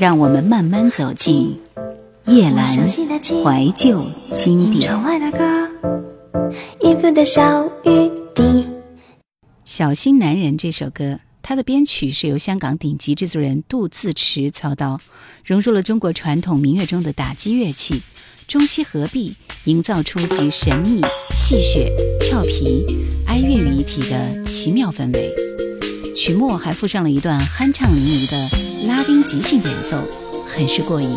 让我们慢慢走进夜阑怀旧经典。小心男人这首歌，它的编曲是由香港顶级制作人杜自持操刀，融入了中国传统民乐中的打击乐器，中西合璧，营造出集神秘、戏谑、俏皮、哀乐于一体的奇妙氛围。曲末还附上了一段酣畅淋漓的拉丁即兴演奏，很是过瘾。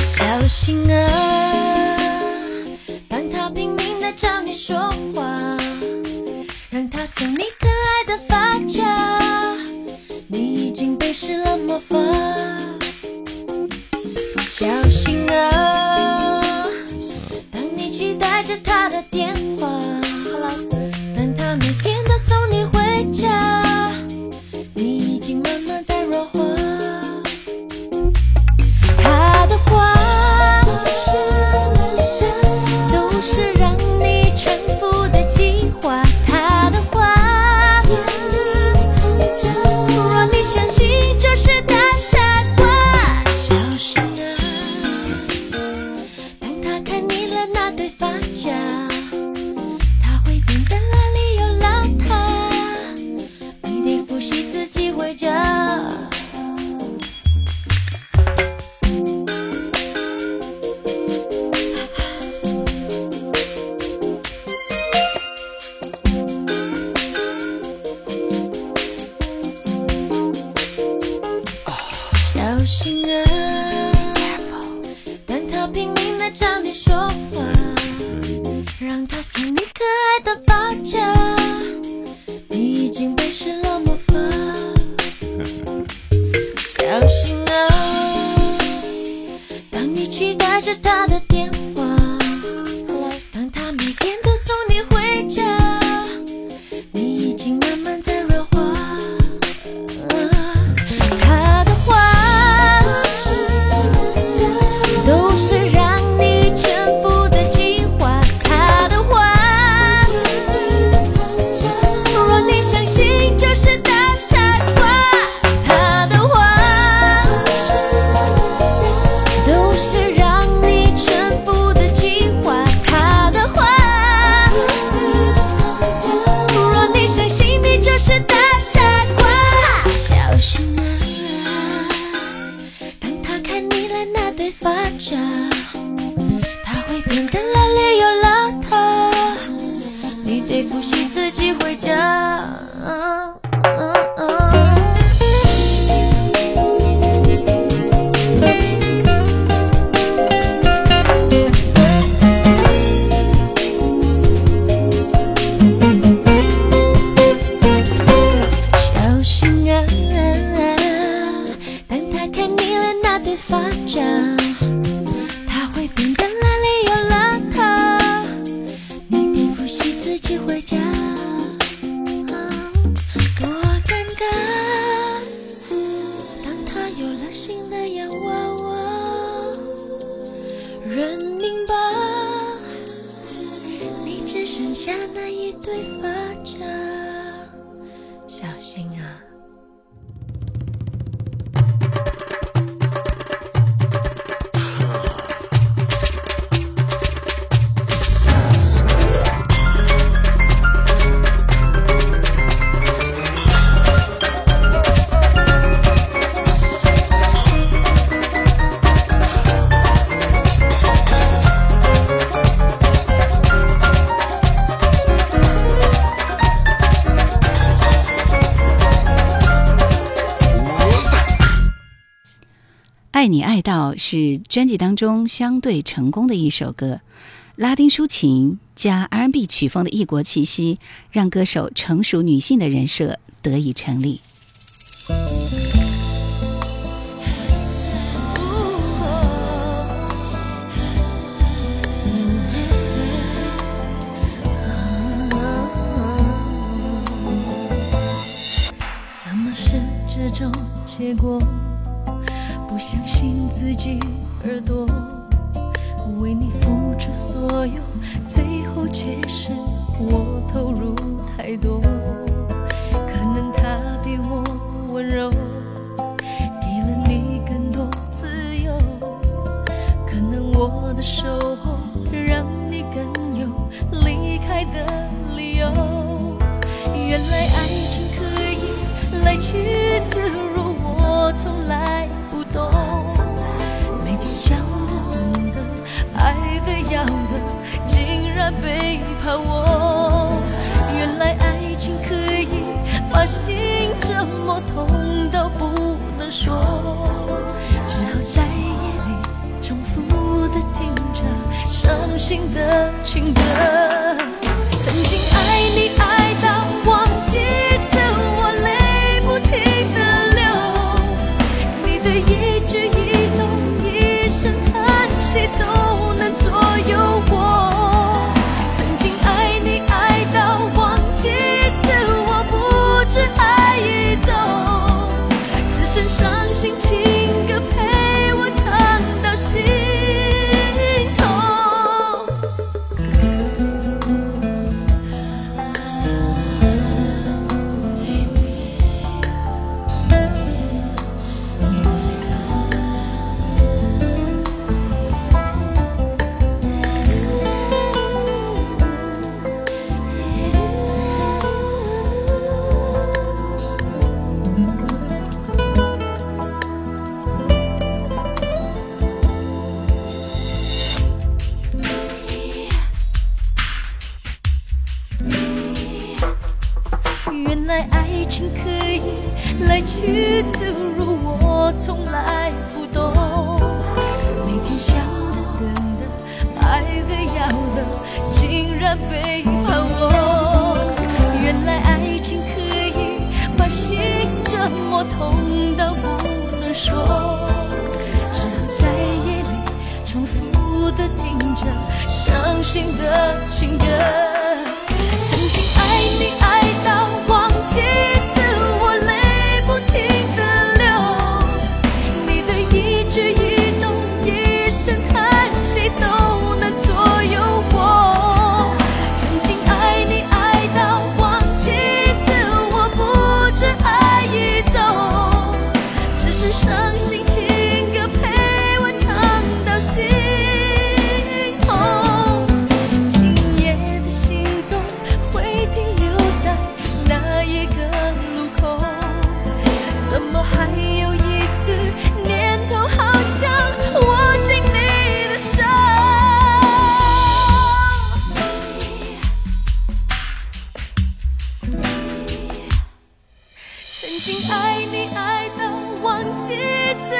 小心啊，让他拼命地找你说话，让他送你期待着他的电话。发夹她会变得邋里又邋遢你得复习自己回家。下那一堆发着。是专辑当中相对成功的一首歌，拉丁抒情加 R&B 曲风的异国气息，让歌手成熟女性的人设得以成立。怎么是这种结果？不相信自己耳朵，为你付出所有，最后却是我投入太多。可能他比我温柔，给了你更多自由。可能我的守候让你更有离开的理由。原来爱情可以来去自如，我从来怕我。原来爱情可以把心折磨痛到不能说，只好在夜里重复的听着伤心的情歌。曾经爱你爱到忘记自我，泪不停的流。你的一举一动、一声叹息都心的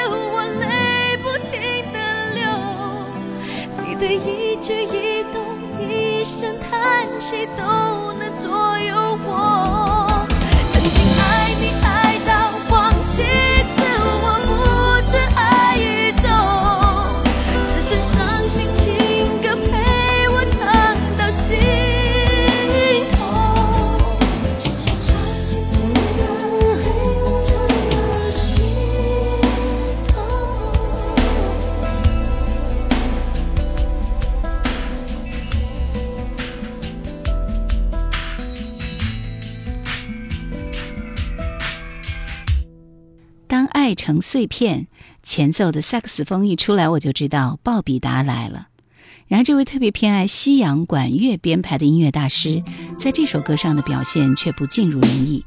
我，泪不停的流。你的一举一动、一声叹息都能左右我。曾经爱你成碎片，前奏的萨克斯风一出来，我就知道鲍比达来了。然而，这位特别偏爱西洋管乐编排的音乐大师，在这首歌上的表现却不尽如人意。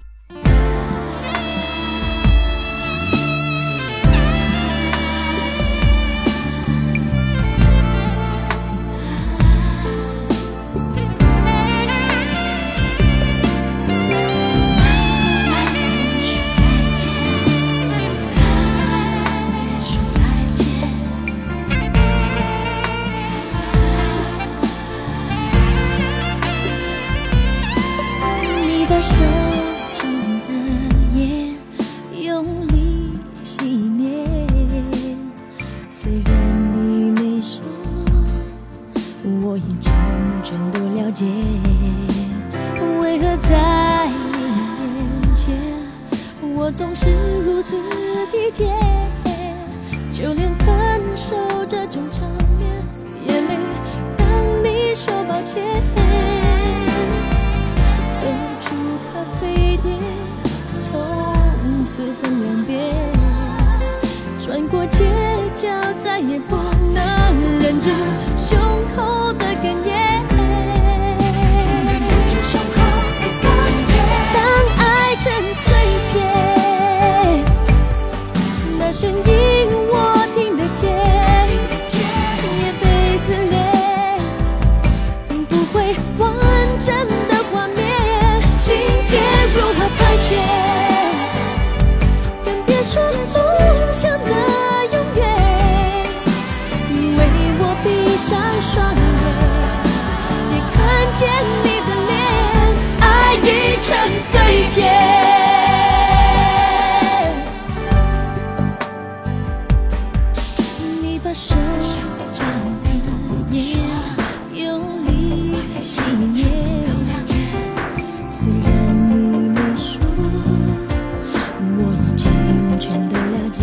我已经全都了解。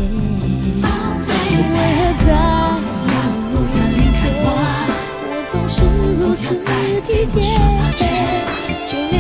为何在你面前，我总是如此体贴？就连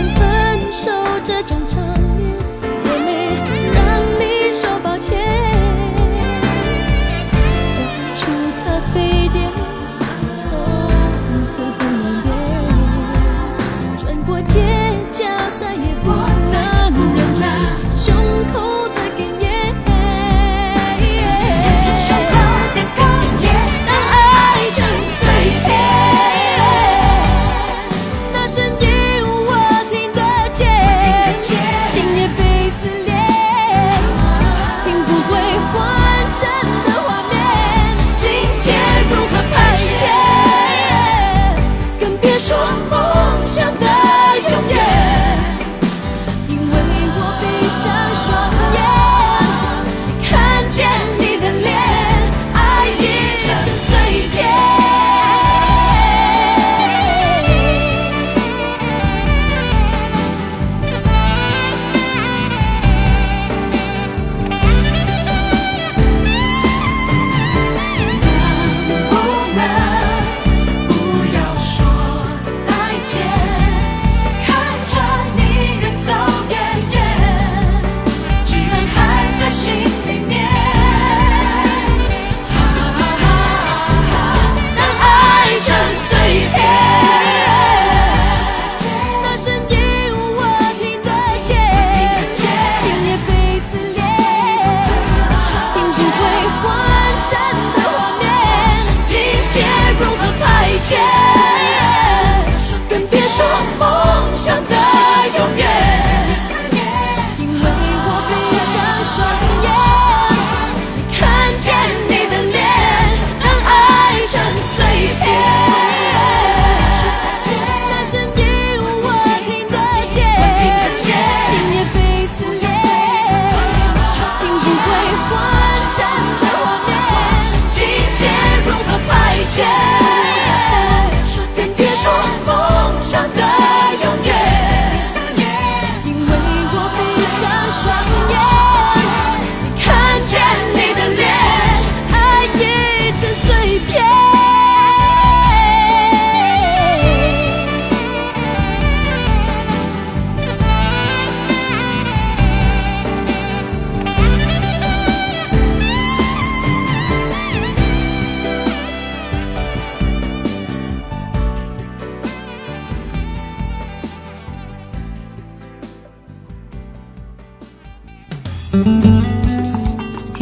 change.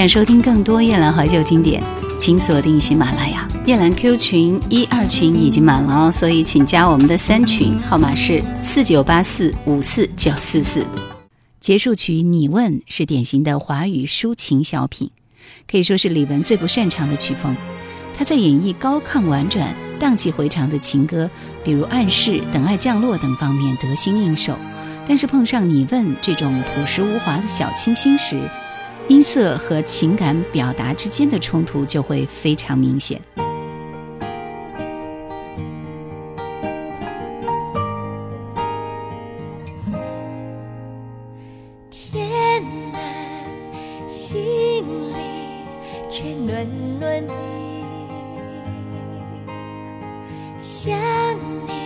想收听更多夜兰怀旧经典，请锁定喜马拉雅。夜兰 Q 群一二群已经满了哦，所以请加我们的三群，号码是四九八四五四九四四。结束曲《你问》是典型的华语抒情小品，可以说是李玟最不擅长的曲风。她在演绎高亢婉转、荡气回肠的情歌，比如《暗示》《等爱降落》等方面得心应手，但是碰上《你问》这种朴实无华的小清新时，音色和情感表达之间的冲突就会非常明显。天蓝，心里却暖暖的，想你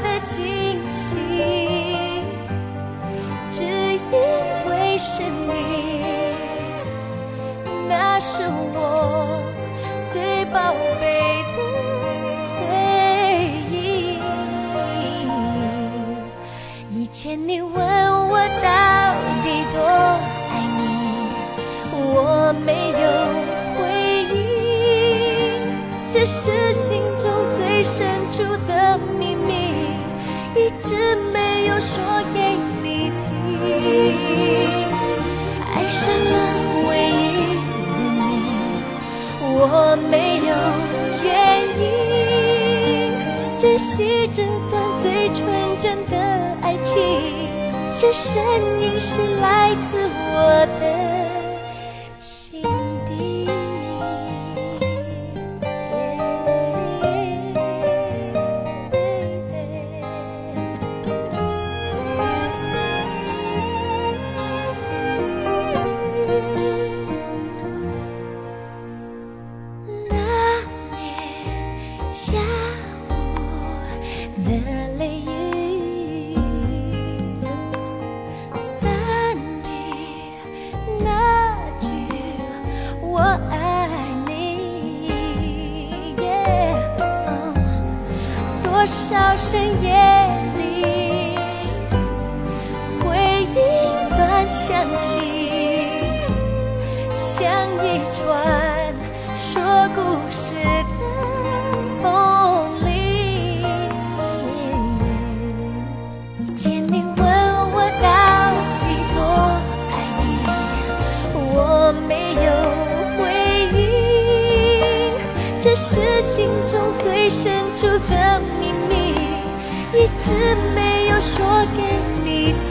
的惊喜，只因为是你。那是我最宝贝的回忆。以前你问我到底多爱你，我没有回应，这是心中最深处的秘密，直没有说给你听。爱上了唯一的你，我没有原因，珍惜这段最纯真的爱情，这声音是来自我下。这是心中最深处的秘密，一直没有说给你听。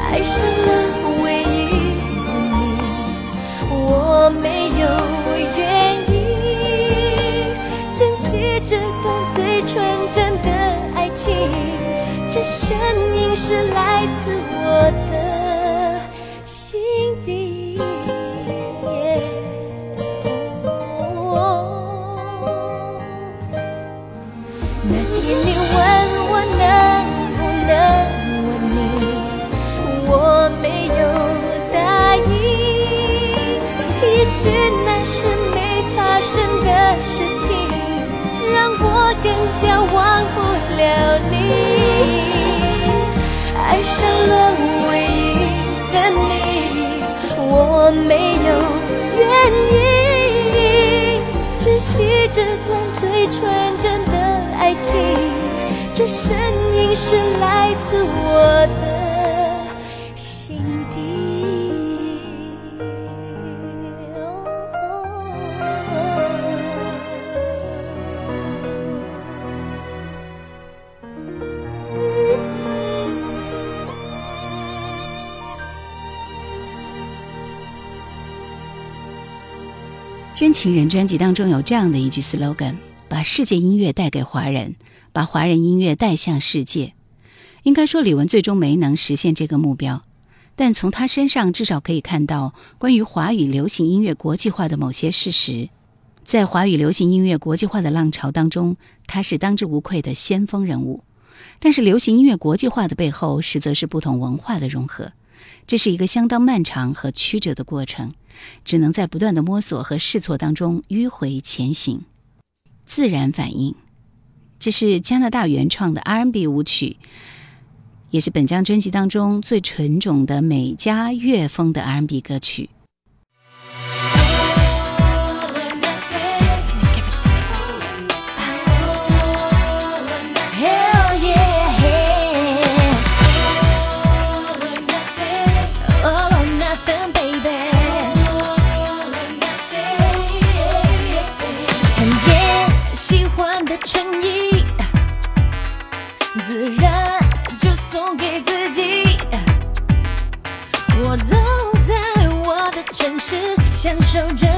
爱上了唯一的你，我没有原因，珍惜这段最纯真的爱情，这声音是来自我许那是没发生的事情，让我更加忘不了你。爱上了唯一的你，我没有原因，珍惜这段最纯真的爱情，这声音是来自我的真情人》专辑当中有这样的一句 slogan：“ 把世界音乐带给华人，把华人音乐带向世界。”应该说，李玟最终没能实现这个目标，但从她身上至少可以看到关于华语流行音乐国际化的某些事实。在华语流行音乐国际化的浪潮当中，她是当之无愧的先锋人物。但是，流行音乐国际化的背后，实则是不同文化的融合，这是一个相当漫长和曲折的过程。只能在不断的摸索和试错当中迂回前行。自然反应，这是加拿大原创的 R&B 舞曲，也是本张专辑当中最纯种的美加乐风的 R&B 歌曲。show just